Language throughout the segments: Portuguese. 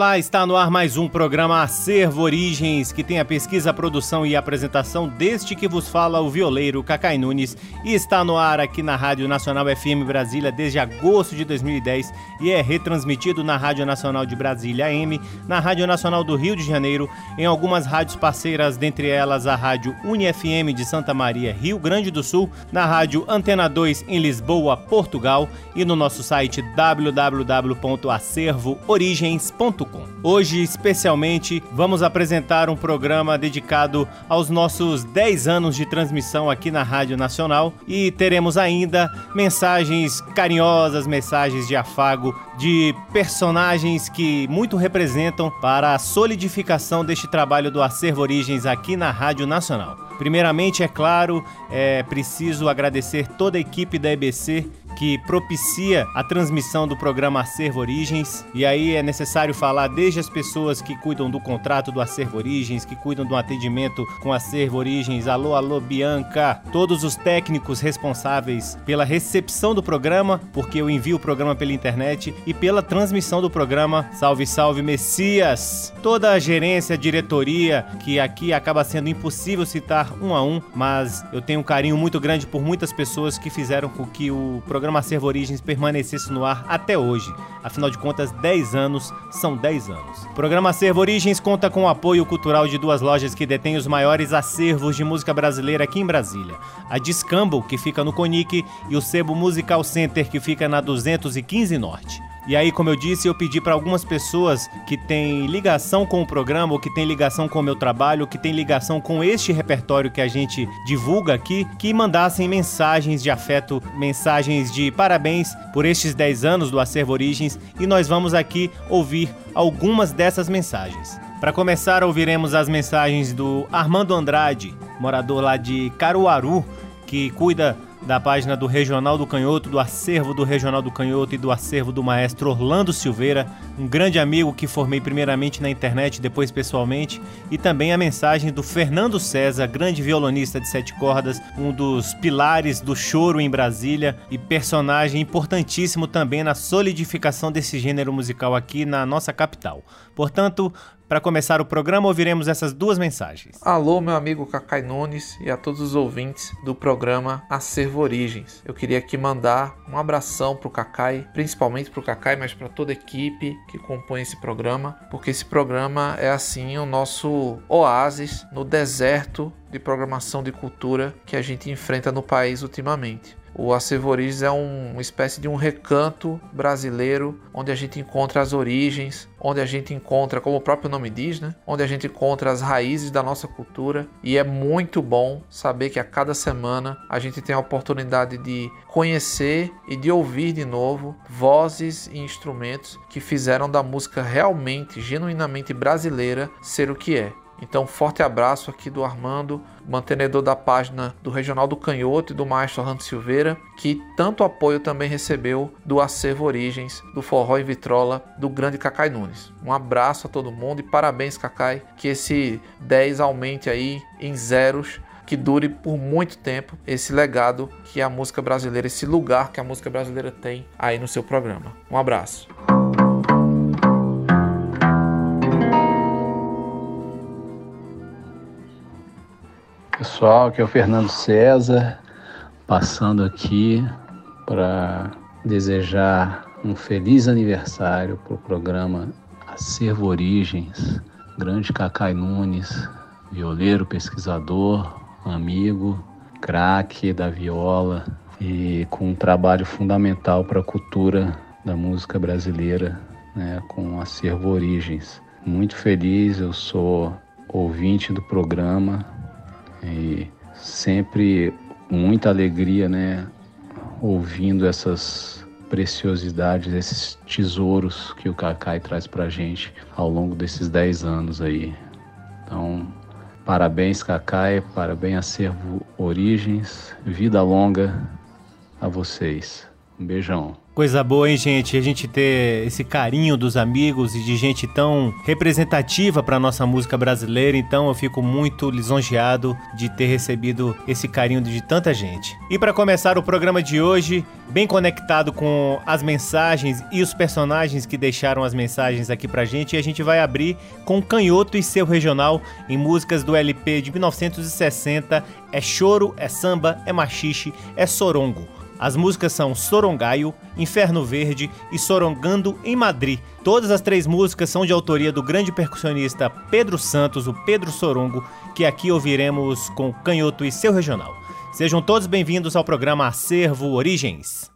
Olá, está no ar mais um programa Acervo Origens, que tem a pesquisa, produção e apresentação deste que vos fala o violeiro Cacai Nunes e está no ar aqui na Rádio Nacional FM Brasília desde agosto de 2010 e é retransmitido na Rádio Nacional de Brasília AM, na Rádio Nacional do Rio de Janeiro, em algumas rádios parceiras, dentre elas a Rádio UniFM de Santa Maria, Rio Grande do Sul, na Rádio Antena 2 em Lisboa, Portugal e no nosso site www.acervoorigens.com Hoje, especialmente, vamos apresentar um programa dedicado aos nossos 10 anos de transmissão aqui na Rádio Nacional e teremos ainda mensagens carinhosas, mensagens de afago de personagens que muito representam para a solidificação deste trabalho do Acervo Origens aqui na Rádio Nacional. Primeiramente, é claro, é preciso agradecer toda a equipe da EBC que propicia a transmissão do programa Acervo Origens. E aí é necessário falar desde as pessoas que cuidam do contrato do Acervo Origens, que cuidam do atendimento com Acervo Origens. Alô, alô, Bianca. Todos os técnicos responsáveis pela recepção do programa, porque eu envio o programa pela internet, e pela transmissão do programa. Salve, salve, Messias! Toda a gerência, diretoria, que aqui acaba sendo impossível citar um a um, mas eu tenho um carinho muito grande por muitas pessoas que fizeram com que o programa programa Servo Origens permanecesse no ar até hoje. Afinal de contas, 10 anos são 10 anos. O programa Servo Origens conta com o apoio cultural de duas lojas que detêm os maiores acervos de música brasileira aqui em Brasília. A Discamble, que fica no Conic, e o Sebo Musical Center, que fica na 215 Norte. E aí, como eu disse, eu pedi para algumas pessoas que têm ligação com o programa, ou que têm ligação com o meu trabalho, ou que têm ligação com este repertório que a gente divulga aqui, que mandassem mensagens de afeto, mensagens de parabéns por estes 10 anos do Acervo Origens, e nós vamos aqui ouvir algumas dessas mensagens. Para começar, ouviremos as mensagens do Armando Andrade, morador lá de Caruaru, que cuida da página do Regional do Canhoto, do acervo do Regional do Canhoto e do acervo do maestro Orlando Silveira, um grande amigo que formei primeiramente na internet, depois pessoalmente, e também a mensagem do Fernando César, grande violonista de sete cordas, um dos pilares do choro em Brasília e personagem importantíssimo também na solidificação desse gênero musical aqui na nossa capital. Portanto, para começar o programa, ouviremos essas duas mensagens. Alô, meu amigo Cacai Nunes e a todos os ouvintes do programa Acervo Origens. Eu queria aqui mandar um abração pro Cacai, principalmente pro Cacai, mas para toda a equipe que compõe esse programa, porque esse programa é assim o nosso oásis no deserto de programação de cultura que a gente enfrenta no país ultimamente. O Acervoriges é um, uma espécie de um recanto brasileiro onde a gente encontra as origens, onde a gente encontra, como o próprio nome diz, né? onde a gente encontra as raízes da nossa cultura e é muito bom saber que a cada semana a gente tem a oportunidade de conhecer e de ouvir de novo vozes e instrumentos que fizeram da música realmente, genuinamente brasileira ser o que é. Então, forte abraço aqui do Armando, mantenedor da página do Regional do Canhoto e do Maestro Orlando Silveira, que tanto apoio também recebeu do Acervo Origens, do Forró e Vitrola, do grande Cacai Nunes. Um abraço a todo mundo e parabéns, Cacai, que esse 10 aumente aí em zeros que dure por muito tempo esse legado que a música brasileira, esse lugar que a música brasileira tem aí no seu programa. Um abraço. Pessoal, aqui é o Fernando César, passando aqui para desejar um feliz aniversário para o programa Acervo Origens, grande Cacai Nunes, violeiro, pesquisador, amigo, craque da viola e com um trabalho fundamental para a cultura da música brasileira, né, com Acervo Origens. Muito feliz, eu sou ouvinte do programa, e sempre muita alegria, né, ouvindo essas preciosidades, esses tesouros que o Cacai traz para a gente ao longo desses 10 anos aí. Então, parabéns Cacai, parabéns Acervo Origens, vida longa a vocês. Um beijão. Coisa boa, hein, gente? A gente ter esse carinho dos amigos e de gente tão representativa para nossa música brasileira. Então, eu fico muito lisonjeado de ter recebido esse carinho de tanta gente. E para começar o programa de hoje, bem conectado com as mensagens e os personagens que deixaram as mensagens aqui pra gente, a gente vai abrir com Canhoto e seu regional em músicas do LP de 1960. É choro, é samba, é machixe, é sorongo. As músicas são Sorongaio, Inferno Verde e Sorongando em Madrid. Todas as três músicas são de autoria do grande percussionista Pedro Santos, o Pedro Sorongo, que aqui ouviremos com Canhoto e seu regional. Sejam todos bem-vindos ao programa Acervo Origens.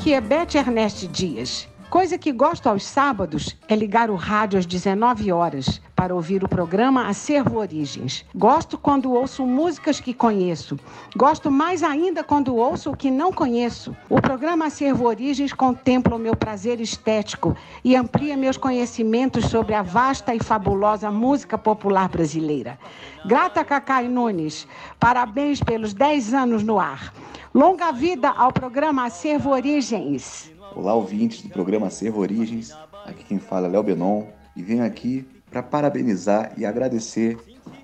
Aqui é Beth Ernest Dias. Coisa que gosto aos sábados é ligar o rádio às 19 horas para ouvir o programa Acervo Origens. Gosto quando ouço músicas que conheço. Gosto mais ainda quando ouço o que não conheço. O programa Acervo Origens contempla o meu prazer estético e amplia meus conhecimentos sobre a vasta e fabulosa música popular brasileira. Grata Cacai Nunes, parabéns pelos 10 anos no ar. Longa vida ao programa Acervo Origens. Olá, ouvintes do programa Acervo Origens. Aqui quem fala é Léo Benon e venho aqui para parabenizar e agradecer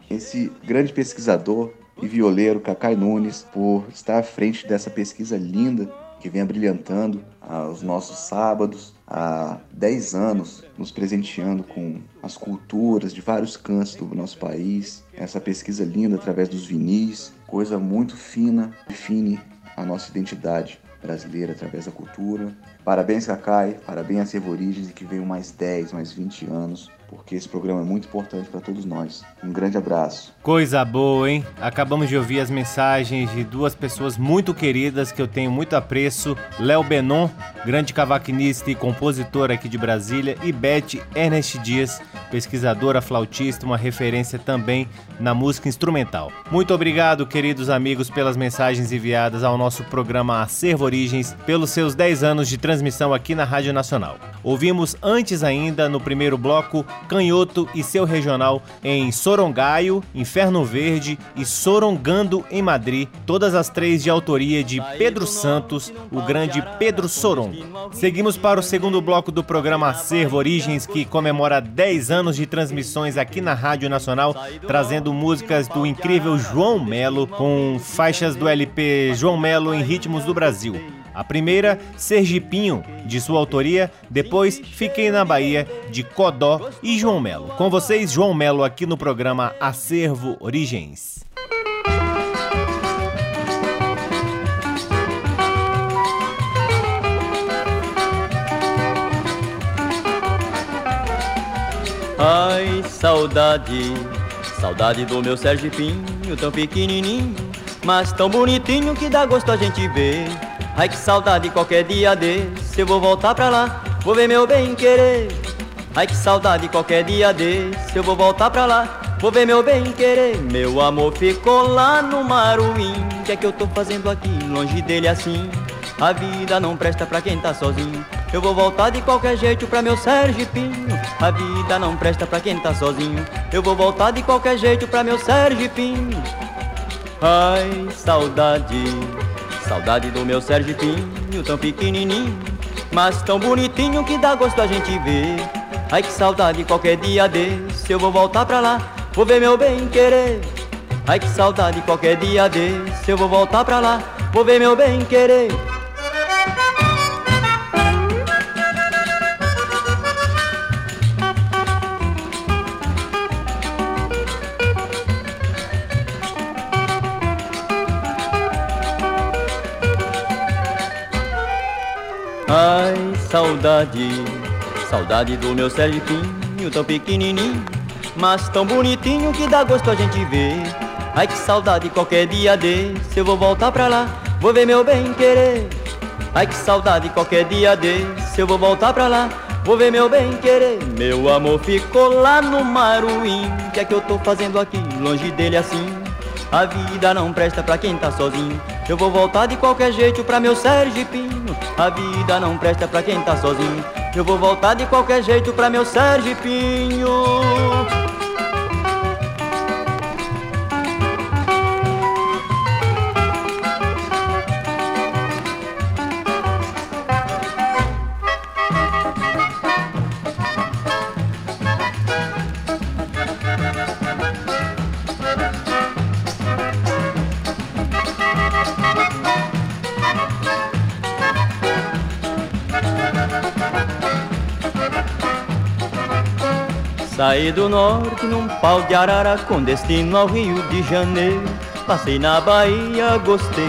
esse grande pesquisador e violeiro Cacai Nunes por estar à frente dessa pesquisa linda que vem brilhantando os nossos sábados há 10 anos, nos presenteando com as culturas de vários cantos do nosso país. Essa pesquisa linda através dos vinis, coisa muito fina, define a nossa identidade brasileira através da cultura. Parabéns, Cacai, parabéns a Servo Origens e que venham mais 10, mais 20 anos porque esse programa é muito importante para todos nós. Um grande abraço. Coisa boa, hein? Acabamos de ouvir as mensagens de duas pessoas muito queridas que eu tenho muito apreço: Léo Benon, grande cavaquinista e compositor aqui de Brasília, e Beth Ernest Dias, pesquisadora flautista, uma referência também na música instrumental. Muito obrigado, queridos amigos, pelas mensagens enviadas ao nosso programa Acervo Origens, pelos seus 10 anos de transmissão aqui na Rádio Nacional. Ouvimos antes ainda, no primeiro bloco, Canhoto e seu regional em Sorongaio, Inferno Verde e Sorongando em Madrid, todas as três de autoria de Pedro Santos, o grande Pedro Soron. Seguimos para o segundo bloco do programa Acervo Origens, que comemora 10 anos de transmissões aqui na Rádio Nacional, trazendo músicas do incrível João Melo, com faixas do LP João Melo em Ritmos do Brasil. A primeira, Sergipinho, de sua autoria, depois Fiquei na Bahia, de Codó e João Melo. Com vocês, João Melo, aqui no programa Acervo Origens. Ai, saudade, saudade do meu Sergipinho, tão pequenininho, mas tão bonitinho que dá gosto a gente ver. Ai que saudade qualquer dia desse. Eu vou voltar pra lá, vou ver meu bem querer. Ai que saudade qualquer dia desse. Eu vou voltar pra lá, vou ver meu bem querer. Meu amor ficou lá no Maruim que é que eu tô fazendo aqui, longe dele assim? A vida não presta pra quem tá sozinho. Eu vou voltar de qualquer jeito pra meu Sergipinho. A vida não presta pra quem tá sozinho. Eu vou voltar de qualquer jeito pra meu Sergipinho. Ai, saudade Saudade do meu Sergipinho, tão pequenininho, mas tão bonitinho que dá gosto a gente ver. Ai que saudade, qualquer dia desse eu vou voltar pra lá, vou ver meu bem querer. Ai que saudade, qualquer dia desse eu vou voltar pra lá, vou ver meu bem querer. Saudade, saudade do meu Sergipinho, tão pequenininho, mas tão bonitinho que dá gosto a gente ver. Ai, que saudade, qualquer dia desse eu vou voltar pra lá, vou ver meu bem querer. Ai, que saudade, qualquer dia desse eu vou voltar pra lá, vou ver meu bem querer. Meu amor ficou lá no Maruim, que é que eu tô fazendo aqui, longe dele assim? A vida não presta pra quem tá sozinho. Eu vou voltar de qualquer jeito pra meu Sergipinho. A vida não presta pra quem tá sozinho. Eu vou voltar de qualquer jeito pra meu Sergipinho. Saí do norte num pau de arara com destino ao Rio de Janeiro. Passei na Bahia, gostei.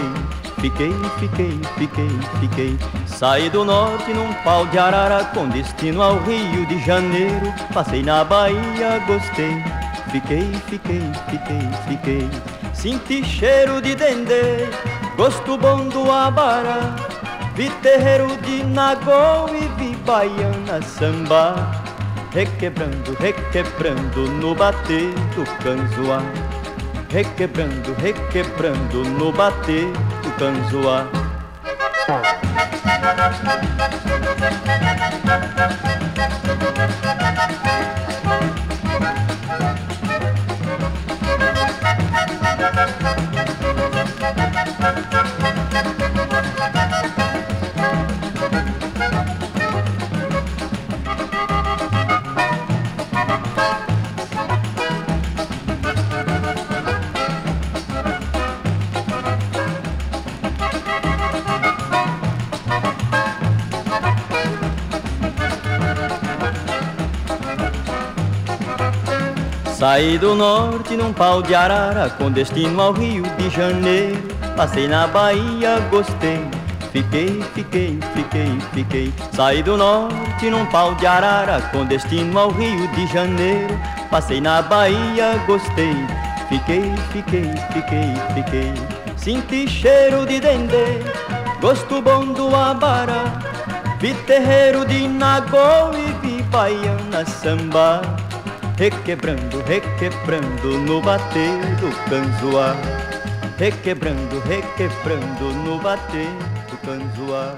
Fiquei, fiquei, fiquei, fiquei. Saí do norte num pau de arara com destino ao Rio de Janeiro. Passei na Bahia, gostei. Fiquei, fiquei, fiquei, fiquei. Senti cheiro de dendê, gosto bom do abará. Vi terreiro de Nagô e vi baiana samba Requebrando, requebrando no bater do canzoá. Requebrando, requebrando no bater do canzoá Saí do norte num pau de arara com destino ao Rio de Janeiro. Passei na Bahia, gostei. Fiquei, fiquei, fiquei, fiquei. Saí do norte num pau de arara com destino ao Rio de Janeiro. Passei na Bahia, gostei. Fiquei, fiquei, fiquei, fiquei. Senti cheiro de dendê, gosto bom do abará. Vi terreiro de Nagô e vi baiana samba. Requebrando, requebrando no bater do canzoá. Requebrando, requebrando no bater do canzoá.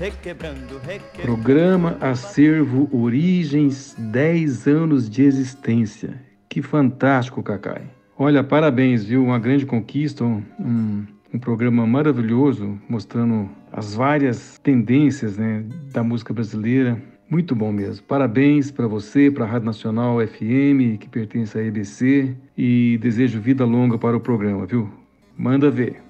Requebrando, requebrando. Programa Acervo Origens 10 anos de existência. Que fantástico, Cacai. Olha, parabéns, viu? Uma grande conquista, um, um programa maravilhoso mostrando as várias tendências né, da música brasileira muito bom mesmo. Parabéns para você, para a Rádio Nacional FM, que pertence à EBC, e desejo vida longa para o programa, viu? Manda ver.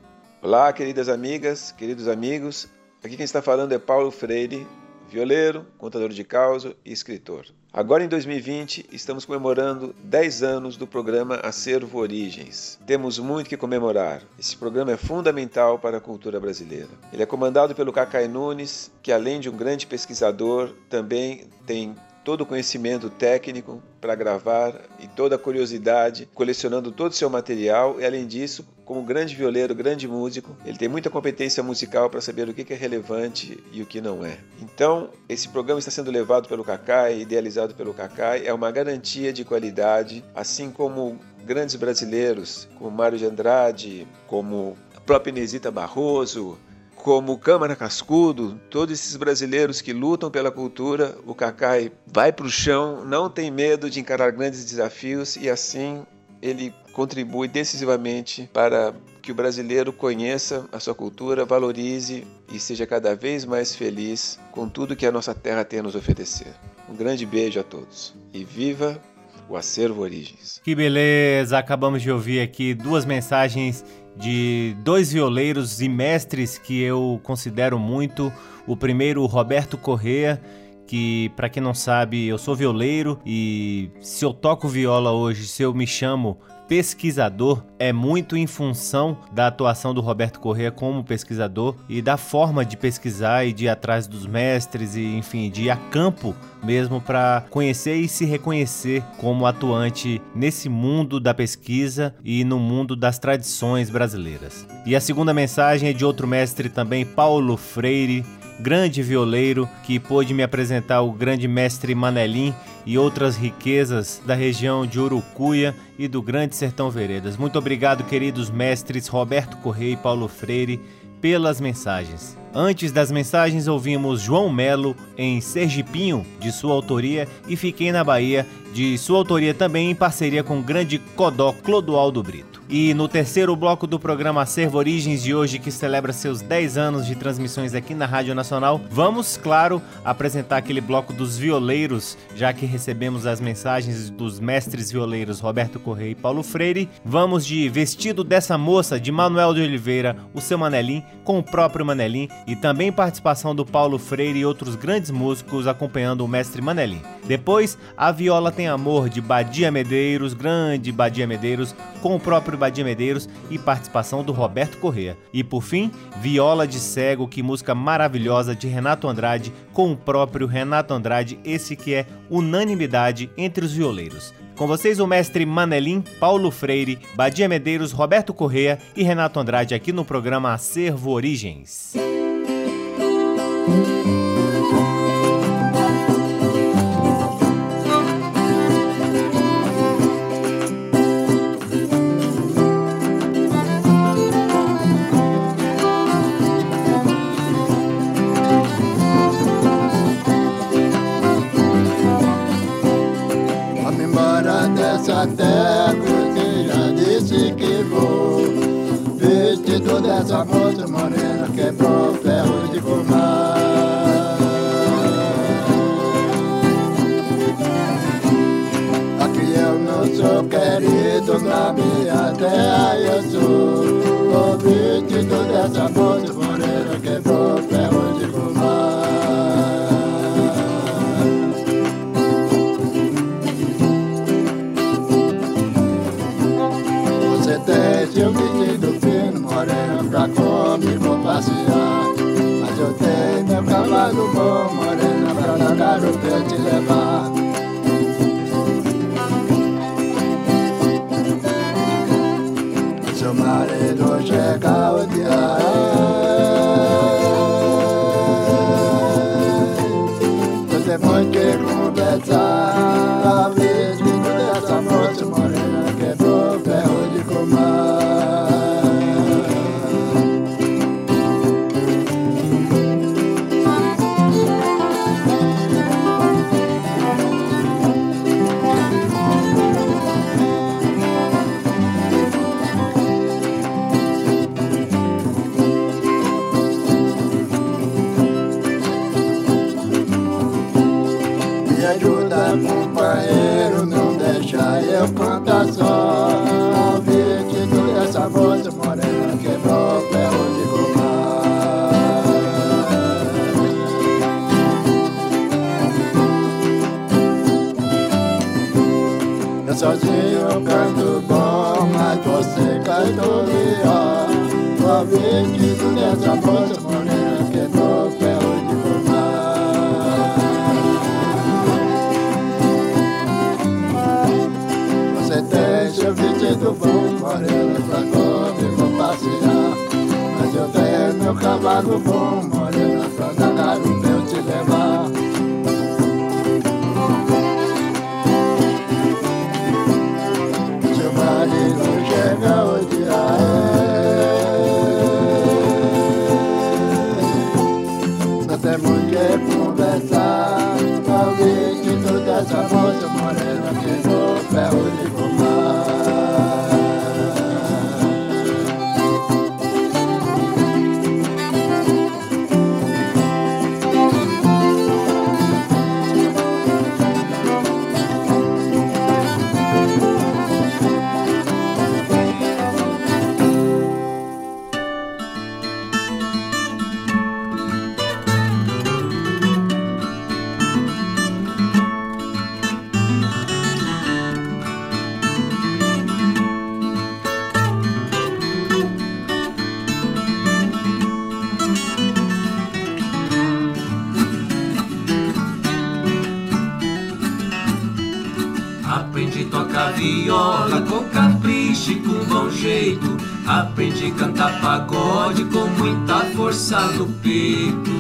Olá, queridas amigas, queridos amigos. Aqui quem está falando é Paulo Freire, violeiro, contador de causa e escritor. Agora em 2020, estamos comemorando 10 anos do programa Acervo Origens. Temos muito que comemorar. Esse programa é fundamental para a cultura brasileira. Ele é comandado pelo Cacai Nunes, que além de um grande pesquisador, também tem todo o conhecimento técnico para gravar e toda a curiosidade, colecionando todo o seu material e, além disso, como grande violeiro, grande músico, ele tem muita competência musical para saber o que é relevante e o que não é. Então, esse programa está sendo levado pelo Cacai, idealizado pelo Cacai, é uma garantia de qualidade, assim como grandes brasileiros, como Mário de Andrade, como a própria Inesita Barroso, como Câmara Cascudo, todos esses brasileiros que lutam pela cultura, o Cacai vai para o chão, não tem medo de encarar grandes desafios e assim ele contribui decisivamente para que o brasileiro conheça a sua cultura, valorize e seja cada vez mais feliz com tudo que a nossa terra tem a nos oferecer. Um grande beijo a todos e viva o Acervo Origens. Que beleza! Acabamos de ouvir aqui duas mensagens de dois violeiros e mestres que eu considero muito. O primeiro, Roberto Correa, que para quem não sabe, eu sou violeiro e se eu toco viola hoje, se eu me chamo pesquisador é muito em função da atuação do Roberto Corrêa como pesquisador e da forma de pesquisar e de ir atrás dos mestres e enfim, de ir a campo mesmo para conhecer e se reconhecer como atuante nesse mundo da pesquisa e no mundo das tradições brasileiras. E a segunda mensagem é de outro mestre também, Paulo Freire, grande violeiro que pôde me apresentar o grande mestre Manelim e outras riquezas da região de Urucuia e do Grande Sertão Veredas. Muito obrigado, queridos mestres Roberto Correia e Paulo Freire, pelas mensagens. Antes das mensagens, ouvimos João Melo em Sergipinho, de sua autoria, e Fiquei na Bahia, de sua autoria também em parceria com o grande Codó Clodoaldo Brito. E no terceiro bloco do programa Acervo Origens de hoje, que celebra seus 10 anos de transmissões aqui na Rádio Nacional, vamos, claro, apresentar aquele bloco dos violeiros, já que recebemos as mensagens dos mestres violeiros Roberto Correia e Paulo Freire. Vamos de Vestido dessa Moça, de Manuel de Oliveira, o seu Manelim, com o próprio Manelim, e também participação do Paulo Freire e outros grandes músicos acompanhando o mestre Manelim. Depois, A Viola Tem Amor, de Badia Medeiros, grande Badia Medeiros, com o próprio Badia Medeiros e participação do Roberto Correa. E por fim, Viola de Cego, que música maravilhosa de Renato Andrade com o próprio Renato Andrade, esse que é unanimidade entre os violeiros. Com vocês o mestre Manelim, Paulo Freire, Badia Medeiros, Roberto Correa e Renato Andrade aqui no programa Acervo Origens. Música até porque já disse que vou. Vestido dessa moça morena, quebrou é ferro de fumar. Aqui eu não sou querido na minha terra, eu sou. Veste toda essa moça morena, quebrou é ferro de fumar. Kalu Bo Morena Brother Kalu Petilema. Aleluia. Uma vez que tu desce ponte, De cantar pagode com muita força no peito.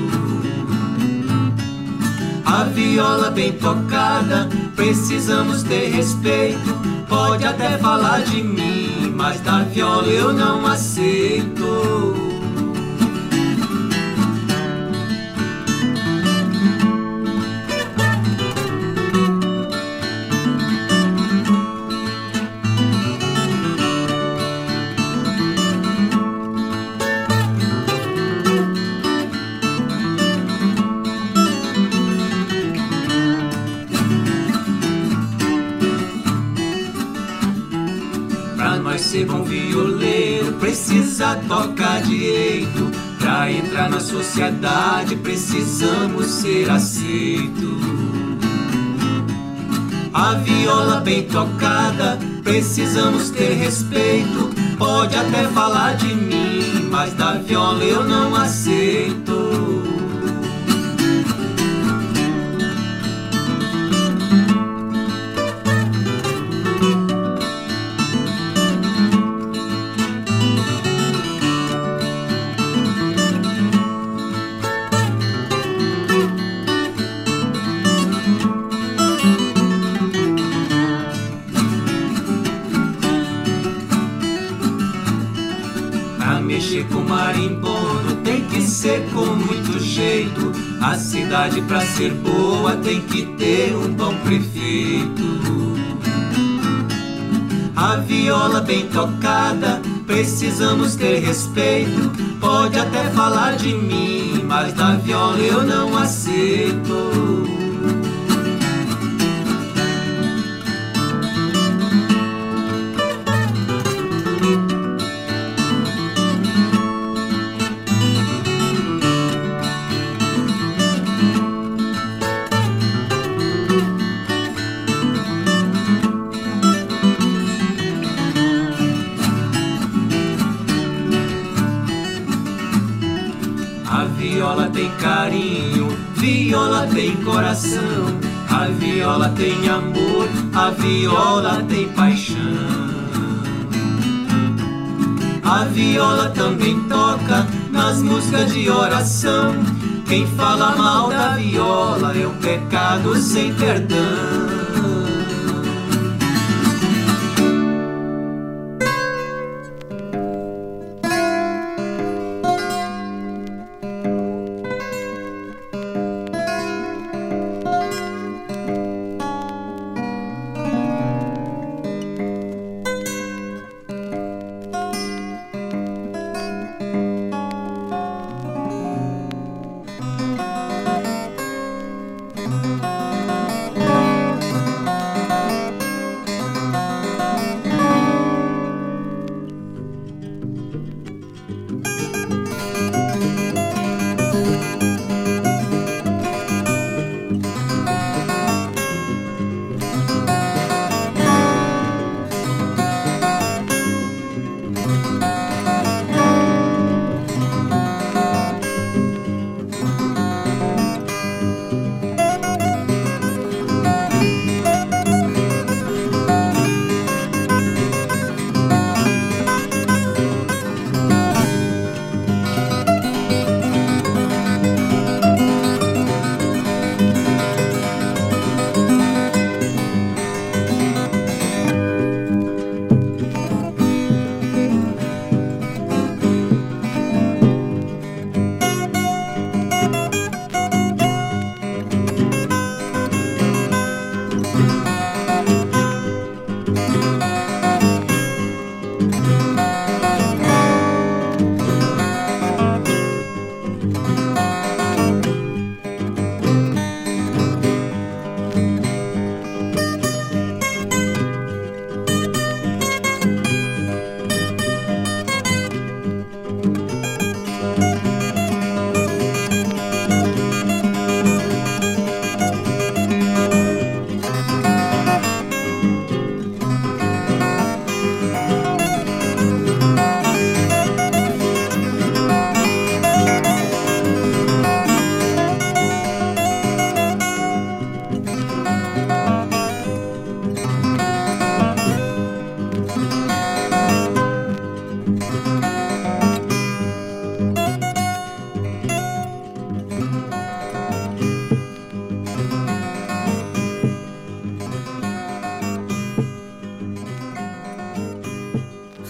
A viola bem tocada, precisamos ter respeito. Pode até falar de mim, mas da viola eu não aceito. Para entrar na sociedade precisamos ser aceitos. A viola bem tocada, precisamos ter respeito. Pode até falar de mim, mas da viola eu não aceito. Cidade pra ser boa tem que ter um bom prefeito. A viola bem tocada, precisamos ter respeito. Pode até falar de mim, mas da viola eu não aceito. Viola tem coração, a viola tem amor, a viola tem paixão. A viola também toca nas músicas de oração. Quem fala mal da viola é um pecado sem perdão.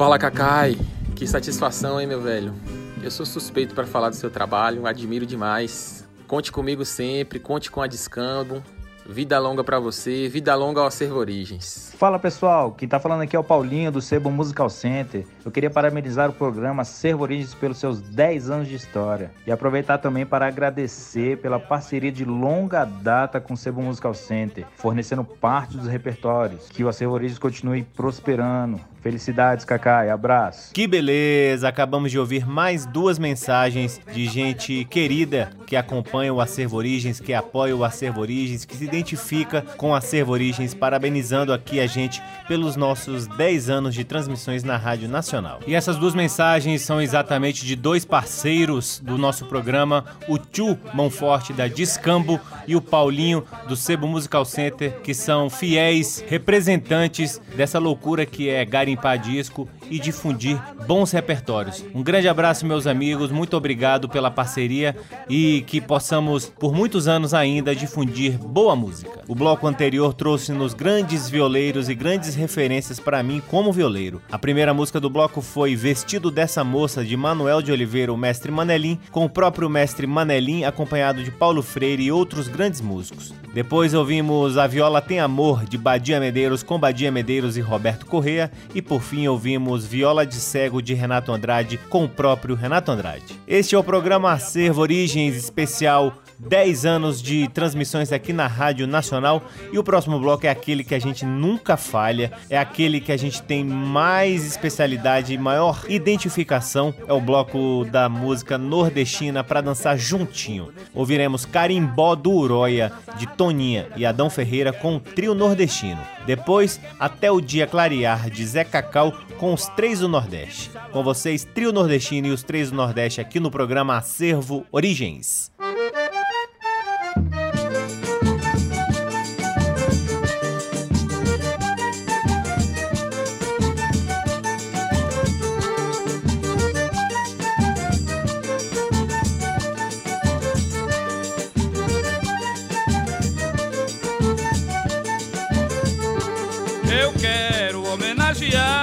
Fala Kakai, que satisfação, hein, meu velho? Eu sou suspeito para falar do seu trabalho, admiro demais. Conte comigo sempre, conte com a Discambo. Vida longa para você, vida longa ao Acervo Origens. Fala pessoal, quem tá falando aqui é o Paulinho do Sebo Musical Center. Eu queria parabenizar o programa Acervo Origens pelos seus 10 anos de história e aproveitar também para agradecer pela parceria de longa data com o Sebo Musical Center, fornecendo parte dos repertórios. Que o Acervo Origens continue prosperando, Felicidades, Cacai. Abraço. Que beleza! Acabamos de ouvir mais duas mensagens de gente querida que acompanha o Acervo Origens, que apoia o Acervo Origens, que se identifica com o Acervo Origens, parabenizando aqui a gente pelos nossos 10 anos de transmissões na Rádio Nacional. E essas duas mensagens são exatamente de dois parceiros do nosso programa, o Tio Monforte da Discambo e o Paulinho do Sebo Musical Center, que são fiéis representantes dessa loucura que é garimpar disco e difundir bons repertórios. Um grande abraço, meus amigos, muito obrigado pela parceria e que possamos, por muitos anos ainda, difundir boa música. O bloco anterior trouxe-nos grandes violeiros e grandes referências para mim como violeiro. A primeira música do bloco foi Vestido dessa Moça, de Manuel de Oliveira, o mestre Manelim, com o próprio mestre Manelim, acompanhado de Paulo Freire e outros grandes músicos. Depois ouvimos A Viola Tem Amor, de Badia Medeiros, com Badia Medeiros e Roberto Correa. E por fim ouvimos Viola de Cego, de Renato Andrade, com o próprio Renato Andrade. Este é o programa Acervo Origens Especial 10 anos de transmissões aqui na Rádio Nacional e o próximo bloco é aquele que a gente nunca falha, é aquele que a gente tem mais especialidade maior identificação, é o bloco da música nordestina para dançar juntinho. Ouviremos Carimbó do Uroia de Toninha e Adão Ferreira com o trio nordestino. Depois, Até o Dia Clarear de Zé Cacau com os três do Nordeste. Com vocês, trio nordestino e os três do Nordeste aqui no programa Acervo Origens. yeah.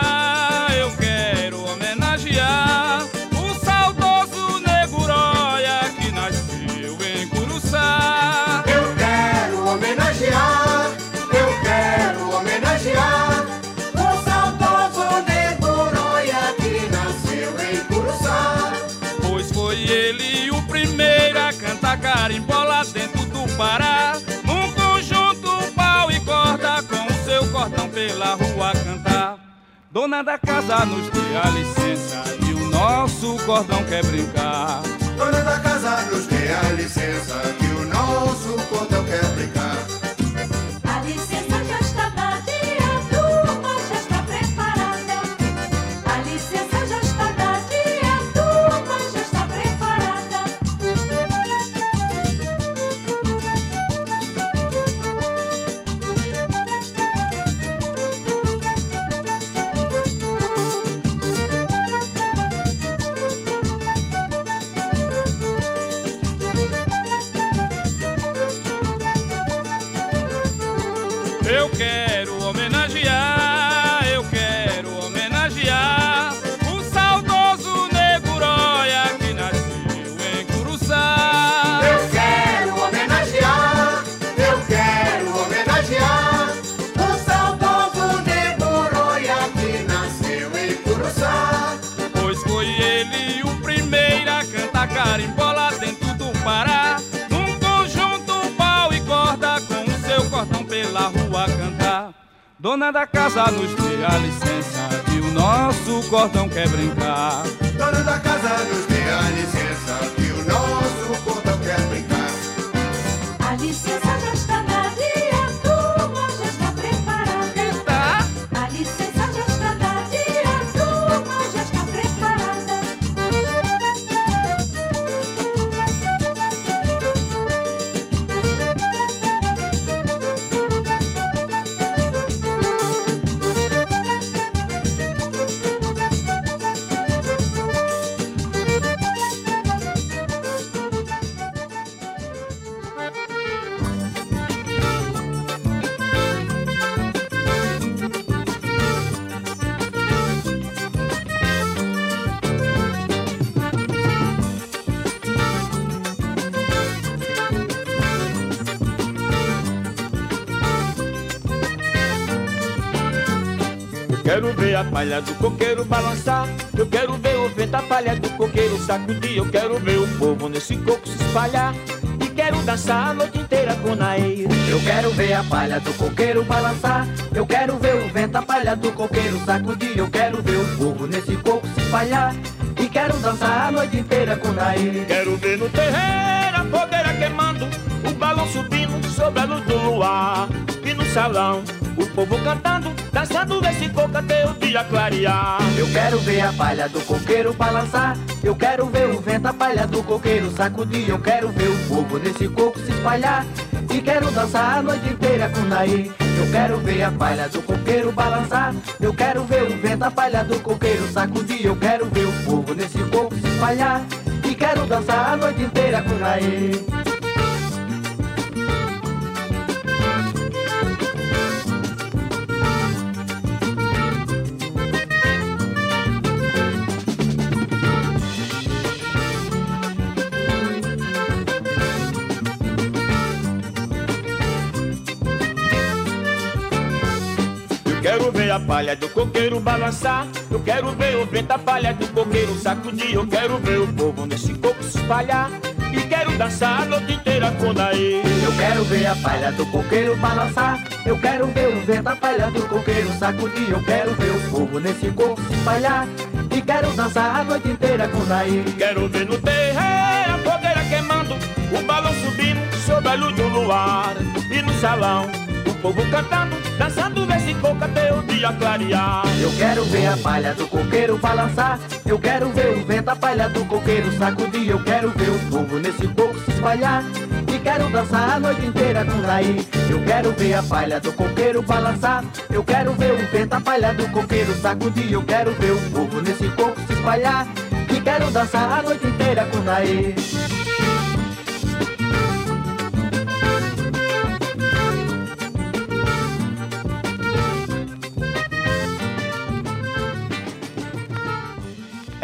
Dona da casa nos dê a licença, que o nosso cordão quer brincar. Dona da casa nos dê a licença, que o nosso cordão quer brincar. Dona da casa nos dê a licença que o nosso cordão quer brincar. Dona da casa nos dê a licença que o nosso cordão quer brincar. A licença ver a palha do coqueiro balançar. Eu quero ver o vento, a palha do coqueiro sacudir. Eu quero ver o povo nesse coco se espalhar. E quero dançar a noite inteira com Nair. Eu quero ver a palha do coqueiro balançar. Eu quero ver o vento, a palha do coqueiro sacudir. Eu quero ver o povo nesse coco se espalhar. E quero dançar a noite inteira com Nair. Quero ver no terreiro a fogueira queimando. O balão subindo sobre a luz do luar. E no salão o povo cantando, dançando nesse coco até o dia clarear. Eu quero ver a palha do coqueiro balançar. Eu quero ver o vento, a palha do coqueiro sacudir. Eu quero ver o povo nesse coco se espalhar. E quero dançar a noite inteira com Naí. Eu quero ver a palha do coqueiro balançar. Eu quero ver o vento, a palha do coqueiro sacudir. Eu quero ver o fogo nesse corpo se espalhar. E quero dançar a noite inteira com Raê. Palha do coqueiro balançar. Eu quero ver o vento, a palha do coqueiro sacudir. Eu quero ver o povo nesse coco se espalhar. E quero dançar a noite inteira com Daí. Eu quero ver a palha do coqueiro balançar. Eu quero ver o vento, a palha do coqueiro sacudir. Eu quero ver o fogo nesse corpo se espalhar. E quero dançar a noite inteira com Daí. Quero ver no terreiro a fogueira queimando. O balão subindo sob a luz do luar. E no salão o povo cantando, nesse coco até o dia clarear. Eu quero ver a palha do coqueiro balançar. Eu quero ver o vento, a palha do coqueiro sacudir. Eu quero ver o fogo nesse coco se espalhar. E quero dançar a noite inteira com Daí. Eu quero ver a palha do coqueiro balançar. Eu quero ver o vento, a palha do coqueiro sacudir. Eu quero ver o fogo nesse coco se espalhar. E quero dançar a noite inteira com Daí.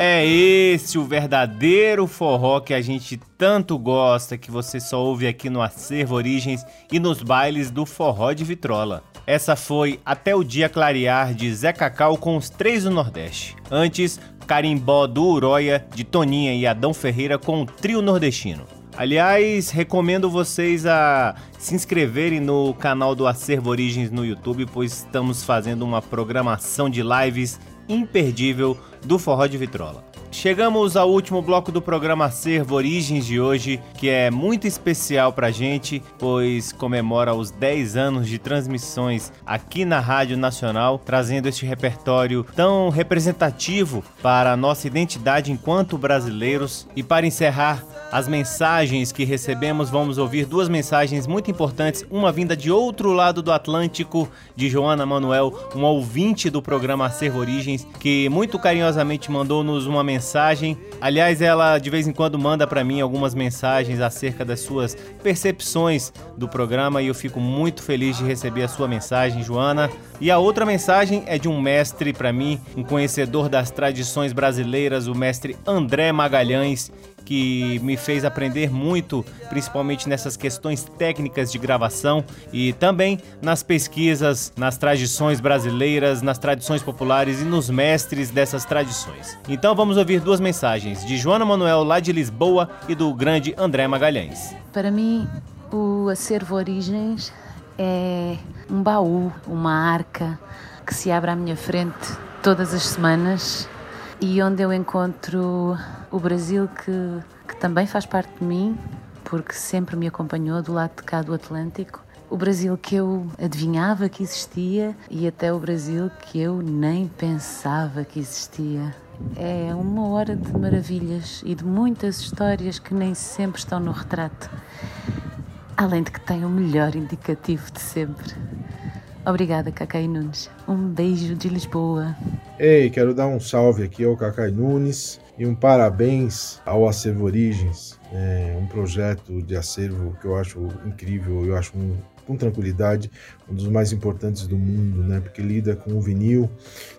É esse o verdadeiro forró que a gente tanto gosta, que você só ouve aqui no Acervo Origens e nos bailes do Forró de Vitrola. Essa foi Até o Dia Clarear de Zé Cacau com os três do Nordeste. Antes, Carimbó do Uroia de Toninha e Adão Ferreira com o trio nordestino. Aliás, recomendo vocês a se inscreverem no canal do Acervo Origens no YouTube, pois estamos fazendo uma programação de lives imperdível do Forró de Vitrola. Chegamos ao último bloco do programa Acervo Origens de hoje, que é muito especial pra gente, pois comemora os 10 anos de transmissões aqui na Rádio Nacional, trazendo este repertório tão representativo para a nossa identidade enquanto brasileiros. E para encerrar as mensagens que recebemos, vamos ouvir duas mensagens muito importantes, uma vinda de outro lado do Atlântico, de Joana Manuel, um ouvinte do programa Acervo Origens, que muito carinhosamente mandou-nos uma mensagem. Aliás, ela de vez em quando manda para mim algumas mensagens acerca das suas percepções do programa e eu fico muito feliz de receber a sua mensagem, Joana. E a outra mensagem é de um mestre para mim, um conhecedor das tradições brasileiras, o mestre André Magalhães, que me fez aprender muito, principalmente nessas questões técnicas de gravação e também nas pesquisas, nas tradições brasileiras, nas tradições populares e nos mestres dessas tradições. Então vamos ouvir duas mensagens de Joana Manuel lá de Lisboa e do grande André Magalhães. Para mim, o acervo Origens é um baú, uma arca que se abre à minha frente todas as semanas e onde eu encontro o Brasil que, que também faz parte de mim, porque sempre me acompanhou do lado de cá do Atlântico. O Brasil que eu adivinhava que existia e até o Brasil que eu nem pensava que existia. É uma hora de maravilhas e de muitas histórias que nem sempre estão no retrato. Além de que tem o melhor indicativo de sempre. Obrigada, Cacai Nunes. Um beijo de Lisboa. Ei, quero dar um salve aqui ao Cacai Nunes e um parabéns ao Acervo Origens. É um projeto de acervo que eu acho incrível, eu acho um, com tranquilidade um dos mais importantes do mundo, né? Porque lida com o vinil,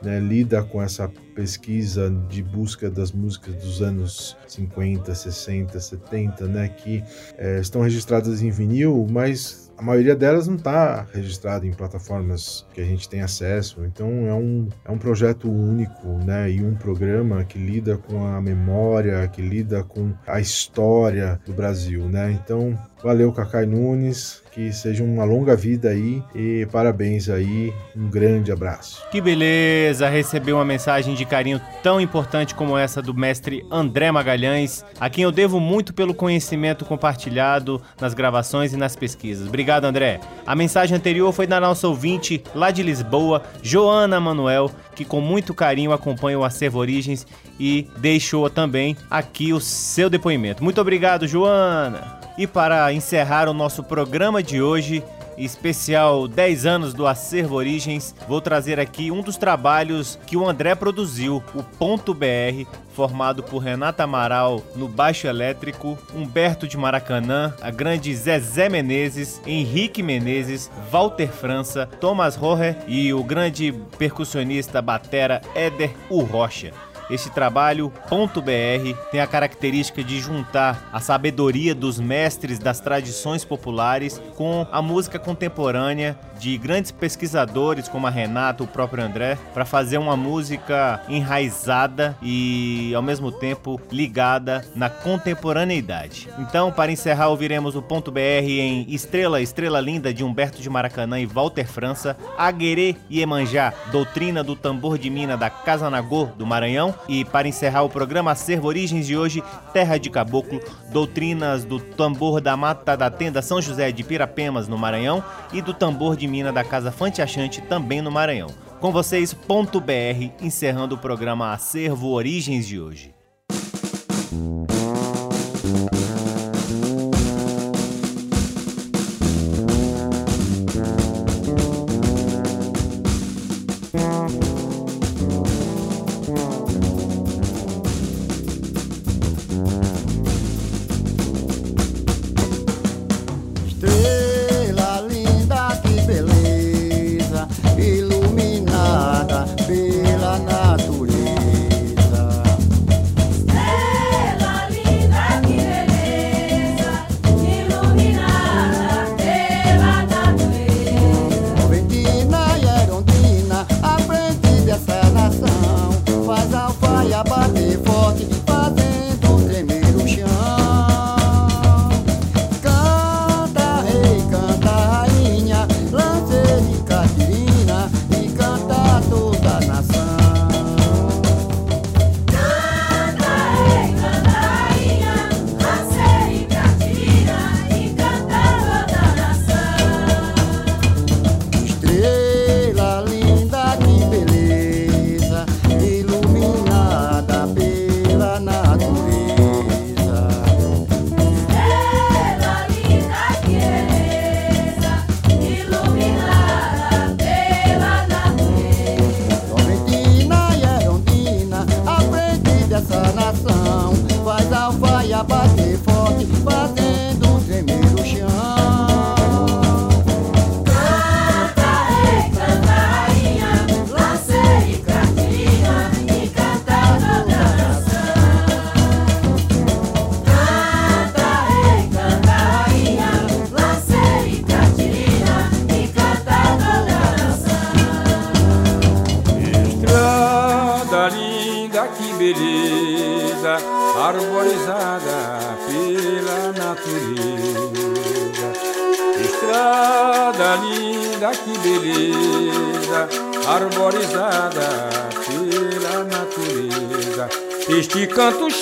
né? Lida com essa pesquisa de busca das músicas dos anos 50, 60, 70, né? Que é, estão registradas em vinil, mas a maioria delas não está registrada em plataformas que a gente tem acesso. Então é um, é um projeto único, né? E um programa que lida com a memória, que lida com a história do Brasil, né? Então valeu, Cacai Nunes. Que seja uma longa vida aí e parabéns aí. Um grande abraço. Que beleza receber uma mensagem de carinho tão importante como essa do mestre André Magalhães, a quem eu devo muito pelo conhecimento compartilhado nas gravações e nas pesquisas. Obrigado, André. A mensagem anterior foi da nossa ouvinte lá de Lisboa, Joana Manuel, que com muito carinho acompanha o Acervo Origens e deixou também aqui o seu depoimento. Muito obrigado, Joana. E para encerrar o nosso programa de hoje, especial 10 anos do Acervo Origens, vou trazer aqui um dos trabalhos que o André produziu, o Ponto BR, formado por Renata Amaral no baixo elétrico, Humberto de Maracanã, a grande Zezé Menezes, Henrique Menezes, Walter França, Thomas Roher e o grande percussionista batera Éder U Rocha. Este trabalho, .br, tem a característica de juntar a sabedoria dos mestres das tradições populares com a música contemporânea de grandes pesquisadores como a Renata, o próprio André, para fazer uma música enraizada e ao mesmo tempo ligada na contemporaneidade. Então, para encerrar, ouviremos o ponto .br em Estrela, Estrela Linda de Humberto de Maracanã e Walter França, Aguerê e Emanjá, Doutrina do Tambor de Mina da Casa Nagô do Maranhão e para encerrar o programa Acervo Origens de hoje, Terra de Caboclo, Doutrinas do Tambor da Mata da Tenda São José de Pirapemas no Maranhão e do Tambor de Mina da Casa Fante Achante também no Maranhão. Com vocês, ponto .br, encerrando o programa Acervo Origens de hoje.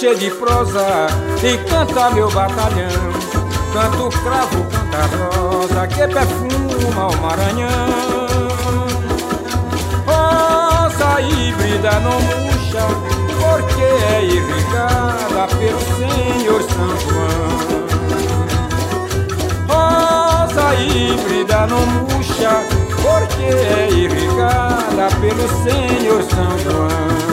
Cheio de prosa, encanta meu batalhão. Canto cravo, canta rosa, que perfuma o Maranhão. Rosa híbrida não murcha, porque é irrigada pelo Senhor São João. Rosa híbrida não murcha, porque é irrigada pelo Senhor São João.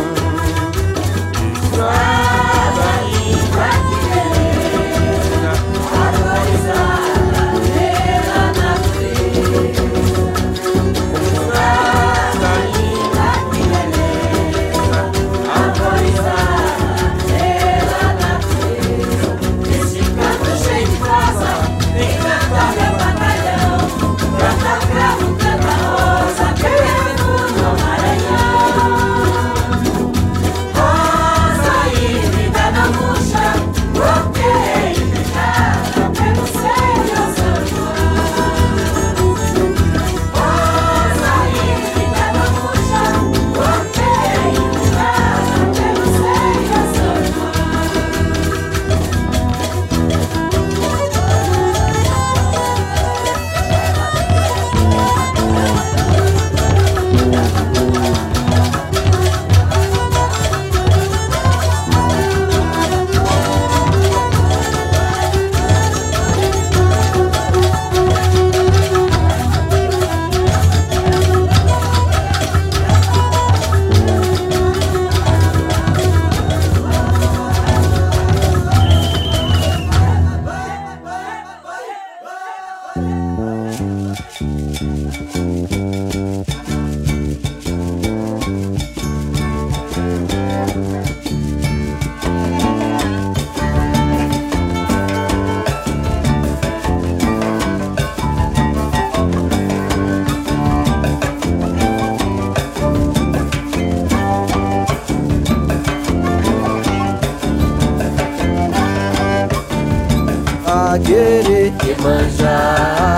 Agere, Iemanjá,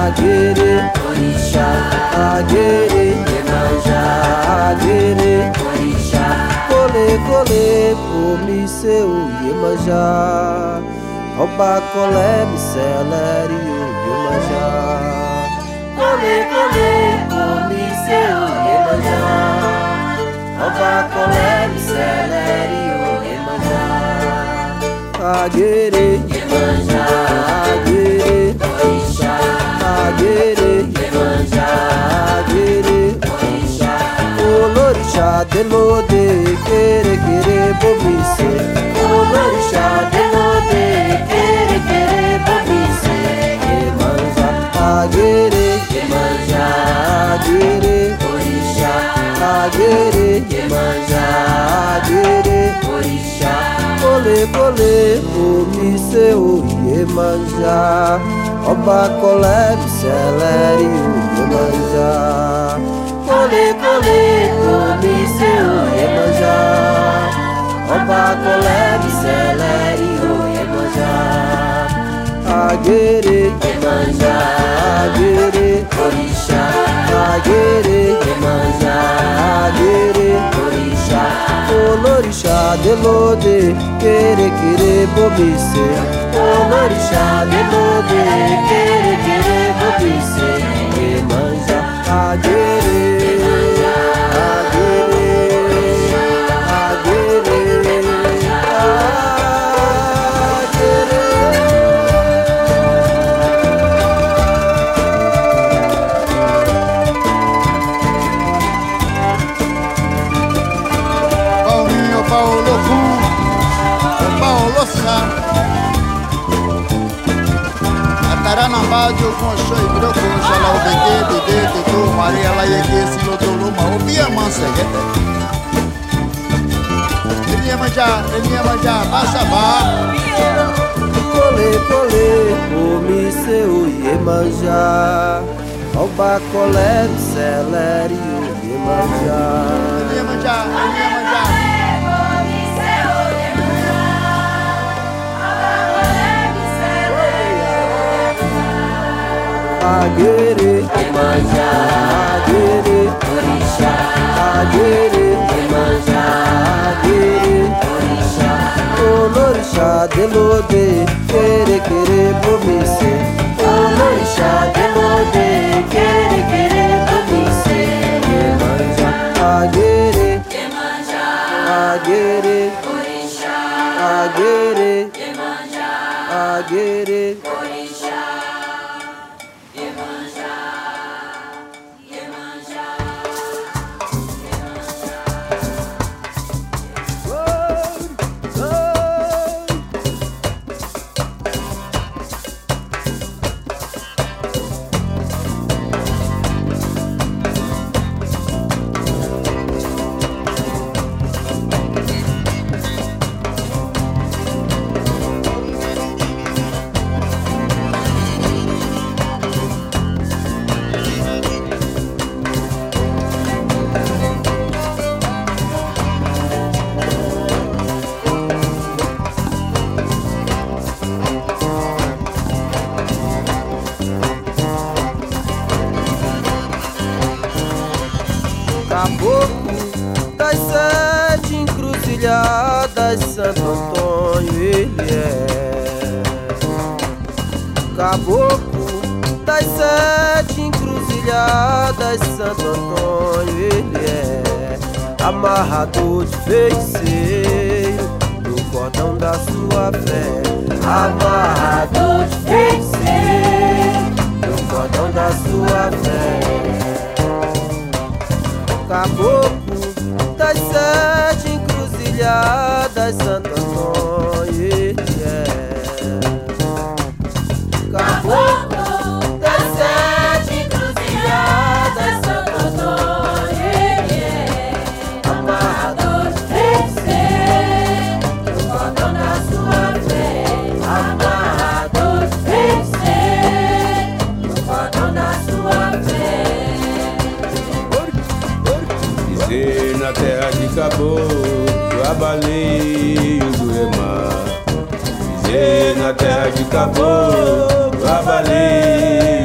Agere, Orixá, Agere, Iemanjá, Agere, Orixá. Colê, por me seu Iemanjá. Celere, o Iemanjá. Colê, colê, por me seu Iemanjá. Me celere, o Iemanjá. Agere, Agere, Orixá, Agere, Iemanjá, Agere, Orixá, Olorixá, Delode, Quere, Quere, Bobice, Olorixá, Delode, Quere, Quere, Bobice, Iemanjá, Agere, Iemanjá, Agere, Orixá, Agere, Iemanjá, Agere, Orixá, Colê, colê, omi seu Iemanjá Oba colé, celere o Iemanjá Colê, colê, omi seu Iemanjá Oba colé, celere o Iemanjá Agere, Iemanjá, Agere, Orixá Agere, Iemanjá, Agere, Olorixá, Delode, Quere, Quere, Bobice Olorixá, Delode, Quere, Quere, Bobice Iemanjá, Agere, Oba colé, celere o Iemanjá. Ele ia manjar, manjar. Agere, Iemanjá, Agere, Orixá, Agere, Iemanjá, Agere, Orixá, Olorixá, Delode, Quere, Quere, Bomice, Olorixá, Santo Antônio ele é. Amarrador de feiticeiro no cordão da sua fé. Amarrador de feiticeiro no cordão da sua fé. Caboclo das sete encruzilhadas, Santo baleio do remar. Dizer na terra de caboclo, Abalei,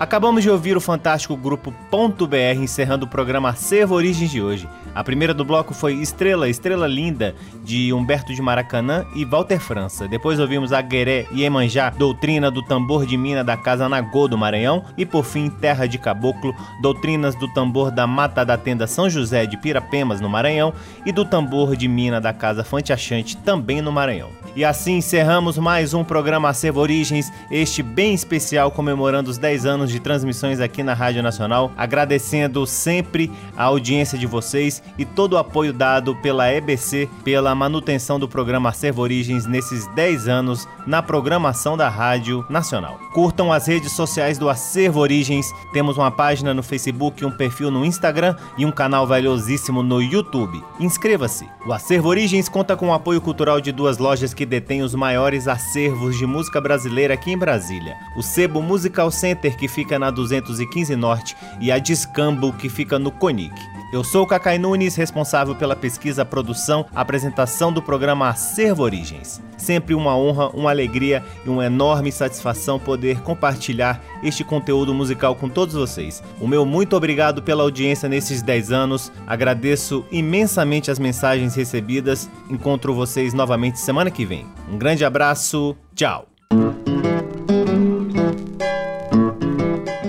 Acabamos de ouvir o fantástico grupo Ponto BR encerrando o programa Acervo Origens de hoje. A primeira do bloco foi Estrela, Estrela Linda, de Humberto de Maracanã e Walter França. Depois ouvimos Agueré e Emanjá, Doutrina do Tambor de Mina da Casa Nagô do Maranhão. E por fim, Terra de Caboclo, Doutrinas do Tambor da Mata da Tenda São José de Pirapemas no Maranhão e do Tambor de Mina da Casa Fonte Achante também no Maranhão. E assim encerramos mais um programa Acervo Origens, este bem especial comemorando os 10 anos de transmissões aqui na Rádio Nacional, agradecendo sempre a audiência de vocês e todo o apoio dado pela EBC pela manutenção do programa Acervo Origens nesses 10 anos na programação da Rádio Nacional. Curtam as redes sociais do Acervo Origens, temos uma página no Facebook, um perfil no Instagram e um canal valiosíssimo no YouTube. Inscreva-se! O Acervo Origens conta com o apoio cultural de duas lojas que detêm os maiores acervos de música brasileira aqui em Brasília. O Sebo Musical Center, que fica na 215 Norte, e a Discambo, que fica no Conic. Eu sou o Cacai Nunes, responsável pela pesquisa, produção, apresentação do programa Acervo Origens. Sempre uma honra, uma alegria e uma enorme satisfação poder compartilhar este conteúdo musical com todos vocês. O meu muito obrigado pela audiência nesses 10 anos. Agradeço imensamente as mensagens recebidas. Encontro vocês novamente semana que vem. Um grande abraço. Tchau.